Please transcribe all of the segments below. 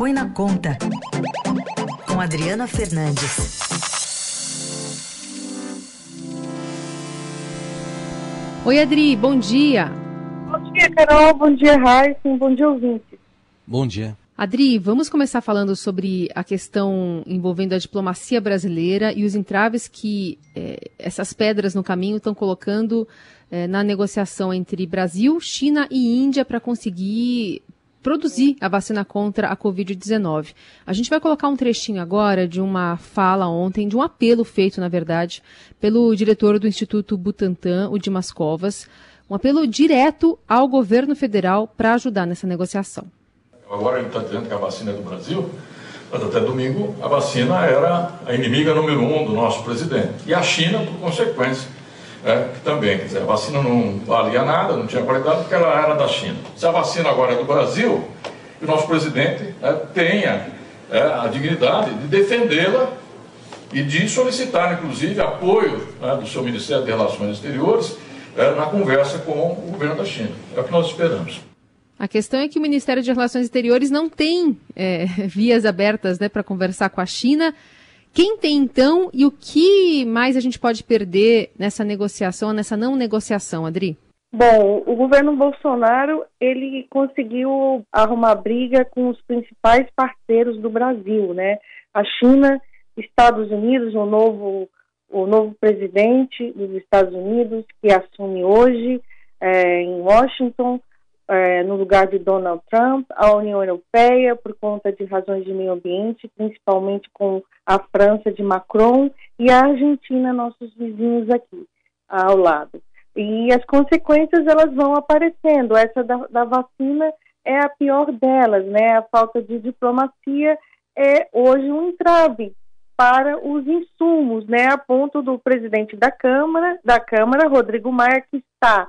Põe na Conta, com Adriana Fernandes. Oi, Adri, bom dia. Bom dia, Carol. Bom dia, Raíssa. Bom dia, ouvinte. Bom dia. Adri, vamos começar falando sobre a questão envolvendo a diplomacia brasileira e os entraves que eh, essas pedras no caminho estão colocando eh, na negociação entre Brasil, China e Índia para conseguir produzir a vacina contra a Covid-19. A gente vai colocar um trechinho agora de uma fala ontem, de um apelo feito, na verdade, pelo diretor do Instituto Butantan, o Dimas Covas, um apelo direto ao governo federal para ajudar nessa negociação. Agora ele está dizendo que a vacina é do Brasil, mas até domingo a vacina era a inimiga número um do nosso presidente. E a China, por consequência, é, também, quer dizer, a vacina não valia nada, não tinha qualidade, porque ela era da China. Se a vacina agora é do Brasil, o nosso presidente é, tenha é, a dignidade de defendê-la e de solicitar, inclusive, apoio né, do seu Ministério de Relações Exteriores é, na conversa com o governo da China. É o que nós esperamos. A questão é que o Ministério de Relações Exteriores não tem é, vias abertas né, para conversar com a China. Quem tem então e o que mais a gente pode perder nessa negociação, nessa não negociação, Adri? Bom, o governo Bolsonaro ele conseguiu arrumar briga com os principais parceiros do Brasil, né? A China, Estados Unidos, o novo o novo presidente dos Estados Unidos que assume hoje é, em Washington, é, no lugar de Donald Trump, a União Europeia, por conta de razões de meio ambiente, principalmente com a França de Macron, e a Argentina, nossos vizinhos aqui ao lado. E as consequências elas vão aparecendo. Essa da, da vacina é a pior delas, né? A falta de diplomacia é hoje um entrave para os insumos, né? A ponto do presidente da Câmara, da Câmara, Rodrigo Maia, que está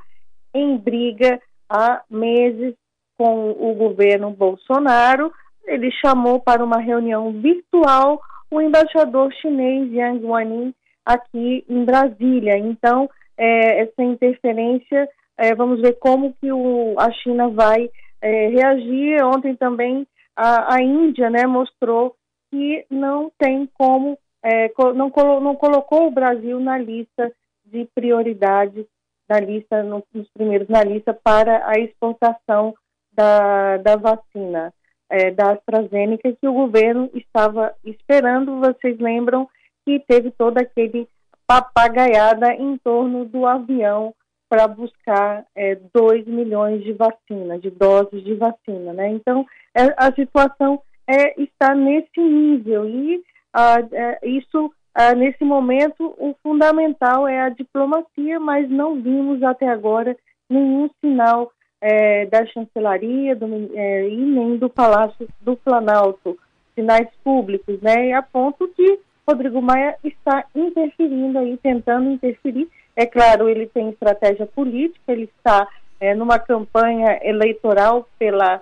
em briga há meses com o governo Bolsonaro. Ele chamou para uma reunião virtual o embaixador chinês Yang Guanin aqui em Brasília. Então, é, essa interferência, é, vamos ver como que o, a China vai é, reagir. Ontem também a, a, Índia né, mostrou que não tem como, é, não, colo, não colocou o Brasil na lista de prioridade na lista, nos primeiros na lista para a exportação da, da vacina é, da AstraZeneca que o governo estava esperando. Vocês lembram que teve toda aquele papagaiada em torno do avião para buscar 2 é, milhões de vacinas, de doses de vacina, né? Então, é, a situação é, está nesse nível e ah, é, isso ah, nesse momento, o fundamental é a diplomacia, mas não vimos até agora nenhum sinal é, da chancelaria do, é, e nem do Palácio do Planalto, sinais públicos, né? E a ponto que Rodrigo Maia está interferindo aí, tentando interferir. É claro, ele tem estratégia política, ele está é, numa campanha eleitoral pela,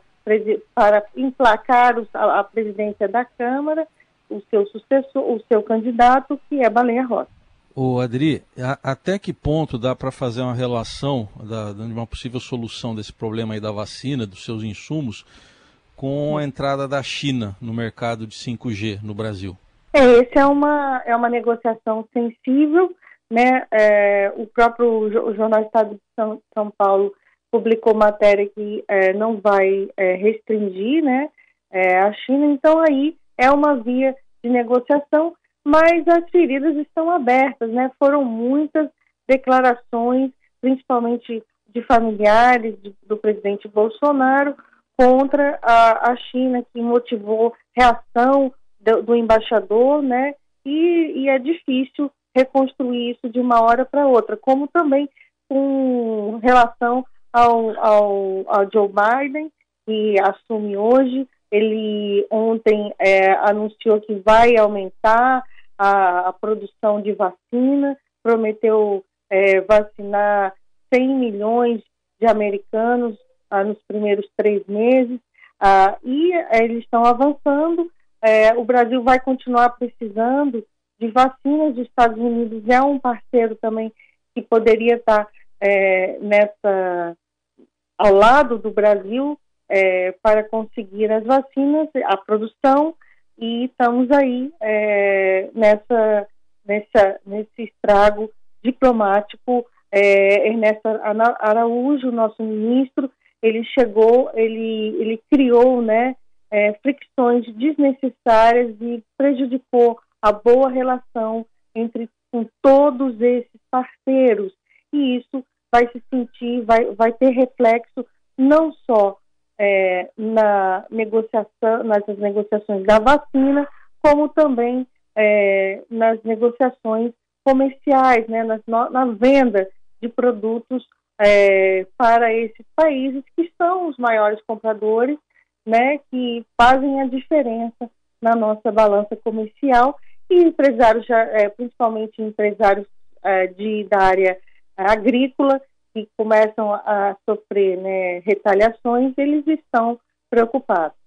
para emplacar a, a presidência da Câmara o seu sucessor, o seu candidato, que é Baleia Rossi. O Adri, a, até que ponto dá para fazer uma relação da, de uma possível solução desse problema aí da vacina, dos seus insumos, com a entrada da China no mercado de 5G no Brasil? É, essa é uma, é uma negociação sensível, né? É, o próprio o Jornal Estado de São, São Paulo publicou matéria que é, não vai é, restringir, né? É, a China, então aí é uma via de negociação, mas as feridas estão abertas, né? Foram muitas declarações, principalmente de familiares do presidente Bolsonaro, contra a, a, China, que motivou reação do, do embaixador, né? E, e, é difícil reconstruir isso de uma hora para outra, como também com relação ao, ao, ao Joe Biden, que assume hoje ele ontem é, anunciou que vai aumentar a, a, produção de vacina, prometeu é, vacinar 100 milhões de americanos ah, nos primeiros três meses, ah, e é, eles estão avançando. É, o Brasil vai continuar precisando de vacinas. Os Estados Unidos é um parceiro também que poderia estar é, nessa ao lado do Brasil é, para conseguir as vacinas, a produção, e estamos aí é, nessa, nessa, nesse estrago diplomático. É, Ernesto Araújo, nosso ministro, ele chegou, ele, ele criou né, é, fricções desnecessárias e prejudicou a boa relação entre com todos esses parceiros. E isso vai se sentir, vai, vai ter reflexo não só é, na negociação, nas negociações da vacina, como também é, nas negociações comerciais, né, nas, na venda de produtos é, para esses países que são os maiores compradores, né, que fazem a diferença na nossa balança comercial. E empresários, já, é, principalmente empresários é, de, da área agrícola, que começam a sofrer né, retaliações, eles estão preocupados.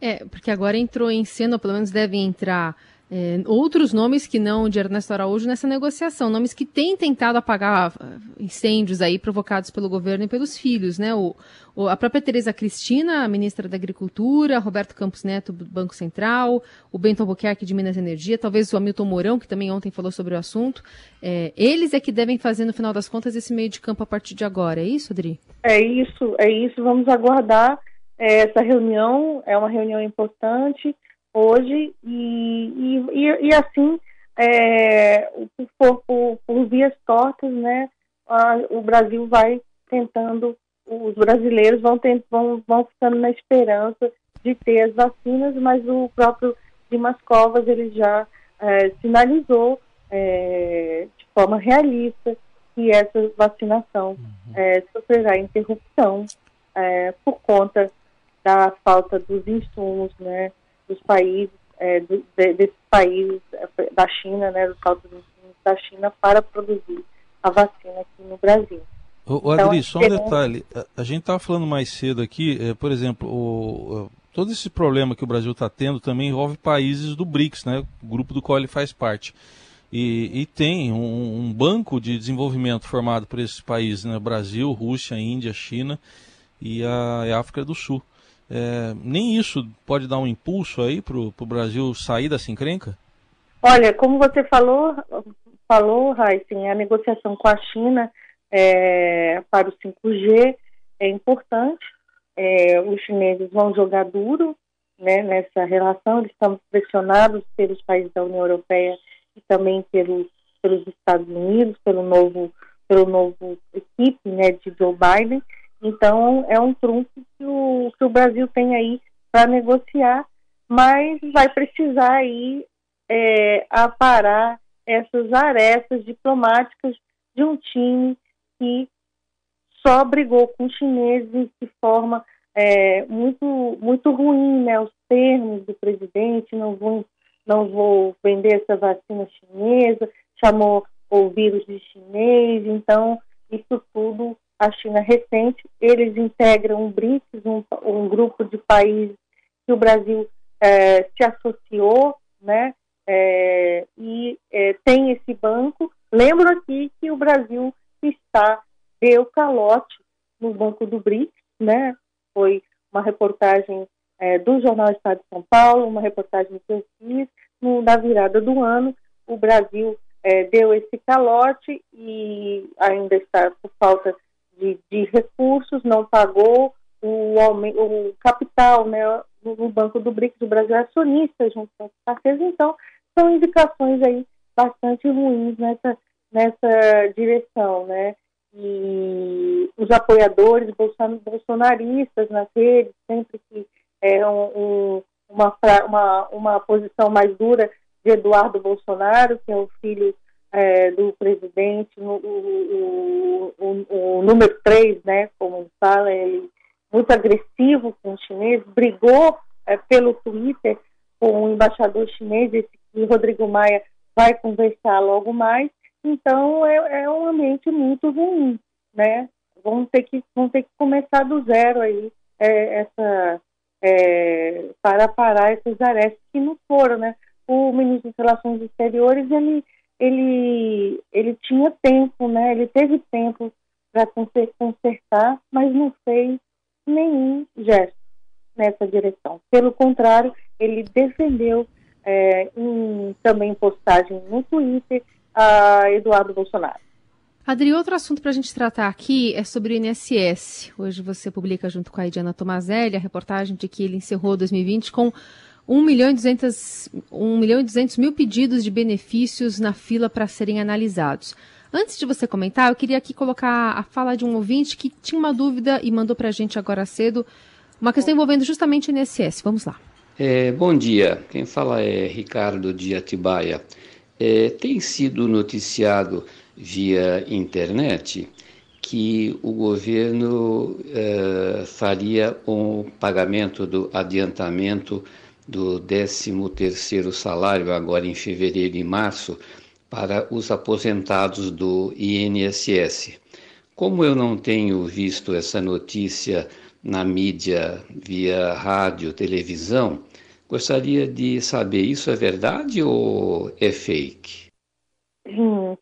É, porque agora entrou em cena, ou pelo menos devem entrar é, outros nomes que não de Ernesto Araújo nessa negociação, nomes que têm tentado apagar ah, incêndios aí provocados pelo governo e pelos filhos, né? O, o, a própria Tereza Cristina, ministra da Agricultura, Roberto Campos Neto, do Banco Central, o Bento Albuquerque de Minas Energia, talvez o Hamilton Mourão, que também ontem falou sobre o assunto. É, eles é que devem fazer, no final das contas, esse meio de campo a partir de agora, é isso, Adri? É isso, é isso. Vamos aguardar é, essa reunião, é uma reunião importante hoje e, e, e assim é, por, por, por, vias tortas, né, a, o Brasil vai tentando, os brasileiros vão, tent, vão, vão ficando na esperança de ter as vacinas, mas o próprio Dimas Covas ele já é, sinalizou é, de forma realista que essa vacinação uhum. é, sofrerá interrupção é, por conta da falta dos insumos, né, dos países, é, do, de, desses países é, da China, né, dos cálculos da China para produzir a vacina aqui no Brasil. O, então, Adri, só um detalhe. A, a gente estava falando mais cedo aqui, é, por exemplo, o, todo esse problema que o Brasil está tendo também envolve países do BRICS, né, o grupo do qual ele faz parte. E, e tem um, um, banco de desenvolvimento formado por esses países, né, Brasil, Rússia, Índia, China e a, a África do Sul. É, nem isso pode dar um impulso aí para o Brasil sair dessa encrenca? Olha, como você falou, falou, Heisen, a negociação com a China é, para o 5G é importante. É, os chineses vão jogar duro né, nessa relação, eles estão pressionados pelos países da União Europeia e também pelos, pelos Estados Unidos, pelo novo, pelo novo equipe né, de Joe Biden. Então, é um trunfo que o, que o Brasil tem aí para negociar, mas vai precisar aí é, aparar essas arestas diplomáticas de um time que só brigou com chineses de forma é, muito muito ruim, né? Os termos do presidente, não vou, não vou vender essa vacina chinesa, chamou o vírus de chinês, então isso tudo a China recente, eles integram um BRICS, um, um grupo de países que o Brasil é, se associou, né, é, e é, tem esse banco. Lembro aqui que o Brasil está, deu calote no banco do BRICS, né, foi uma reportagem é, do Jornal Estado de São Paulo, uma reportagem que eu fiz no, na virada do ano, o Brasil é, deu esse calote e ainda está por falta de, de recursos, não pagou o, o capital né, no, Banco do BRICS do Brasil é acionista junto com os então são indicações aí bastante ruins nessa, nessa direção, né? E os apoiadores bolsonaristas nas redes, sempre que é um, uma, uma, uma posição mais dura de Eduardo Bolsonaro, que é o filho é, do presidente, o, o, o, o número 3, né, como fala, ele muito agressivo com os chineses, brigou é, pelo Twitter com o embaixador chinês, esse que Rodrigo Maia vai conversar logo mais, então é, é um ambiente muito ruim, né? Vamos ter que, vamos ter que começar do zero aí é, essa, é, para parar esses arestas que não foram, né? O ministro das Relações Exteriores, ele ele, ele tinha tempo, né? Ele teve tempo para consertar, mas não fez nenhum gesto. nessa direção. Pelo contrário, ele defendeu é, em, também postagem no Twitter a Eduardo Bolsonaro. Adri, outro assunto para a gente tratar aqui é sobre o INSS. Hoje você publica junto com a Ediana Tomazelli a reportagem de que ele encerrou 2020 com 1 milhão e 200, 1 milhão e 200 mil pedidos de benefícios na fila para serem analisados. Antes de você comentar, eu queria aqui colocar a fala de um ouvinte que tinha uma dúvida e mandou para a gente agora cedo uma questão envolvendo justamente o INSS. Vamos lá. É, bom dia, quem fala é Ricardo de Atibaia. É, tem sido noticiado via internet que o governo é, faria um pagamento do adiantamento do 13º salário agora em fevereiro e março para os aposentados do INSS. Como eu não tenho visto essa notícia na mídia via rádio, televisão, Gostaria de saber, isso é verdade ou é fake? Hum.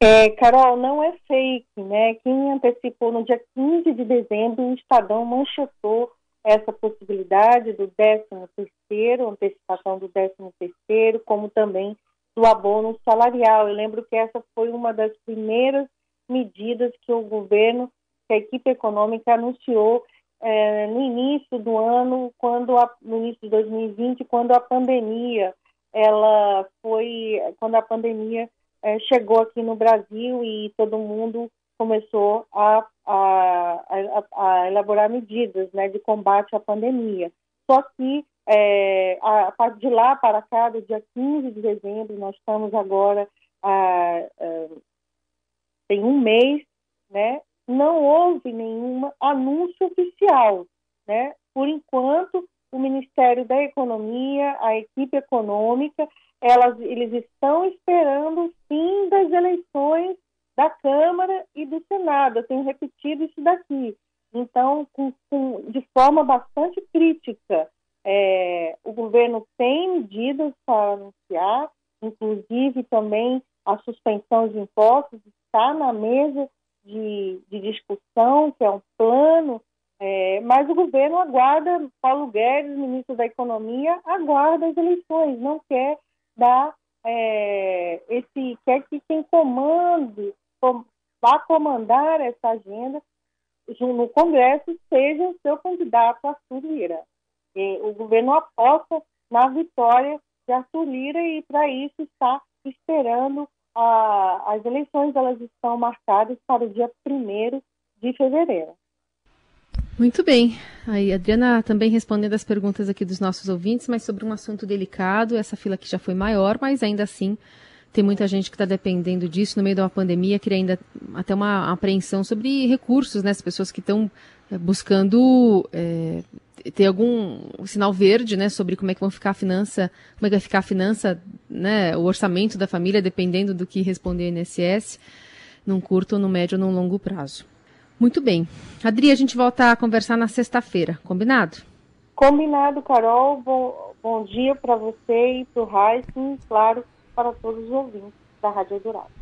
É, Carol, não é fake, né? Quem antecipou no dia 15 de dezembro, o Estadão manchetou essa possibilidade do 13 terceiro, antecipação do 13 terceiro, como também do abono salarial. Eu lembro que essa foi uma das primeiras medidas que o governo, que a equipe econômica anunciou é, no início do ano, quando a, no início de 2020, quando a pandemia ela foi, quando a pandemia é, chegou aqui no Brasil e todo mundo começou a, a, a, a elaborar medidas né, de combate à pandemia. Só que é, a, de lá para cá, do dia 15 de dezembro, nós estamos agora a, a, tem um mês, né? não houve nenhum anúncio oficial. Né? Por enquanto, o Ministério da Economia, a equipe econômica, elas, eles estão esperando o fim das eleições da Câmara e do Senado. Eu tenho repetido isso daqui. Então, com, com, de forma bastante crítica, é, o governo tem medidas para anunciar, inclusive também a suspensão de impostos está na mesa de, de discussão, que é um plano, é, mas o governo aguarda, Paulo Guedes, ministro da Economia, aguarda as eleições, não quer dar é, esse, quer que quem comande, com, vá comandar essa agenda no Congresso seja o seu candidato Arthur Lira. E o governo aposta na vitória de Arthur Lira e para isso está esperando a, as eleições elas estão marcadas para o dia 1 de fevereiro. Muito bem. Aí, Adriana também respondendo as perguntas aqui dos nossos ouvintes, mas sobre um assunto delicado. Essa fila aqui já foi maior, mas ainda assim tem muita gente que está dependendo disso no meio de uma pandemia, queria ainda até uma apreensão sobre recursos, né? As pessoas que estão eh, buscando é, ter algum sinal verde, né, sobre como é que vão ficar a finança, como é que vai ficar a finança, né, o orçamento da família, dependendo do que responder o INSS, num curto, no médio ou num longo prazo. Muito bem. Adri, a gente volta a conversar na sexta-feira, combinado? Combinado, Carol. Bom, bom dia para você e para o Heisen, claro, para todos os ouvintes da Rádio Dourado.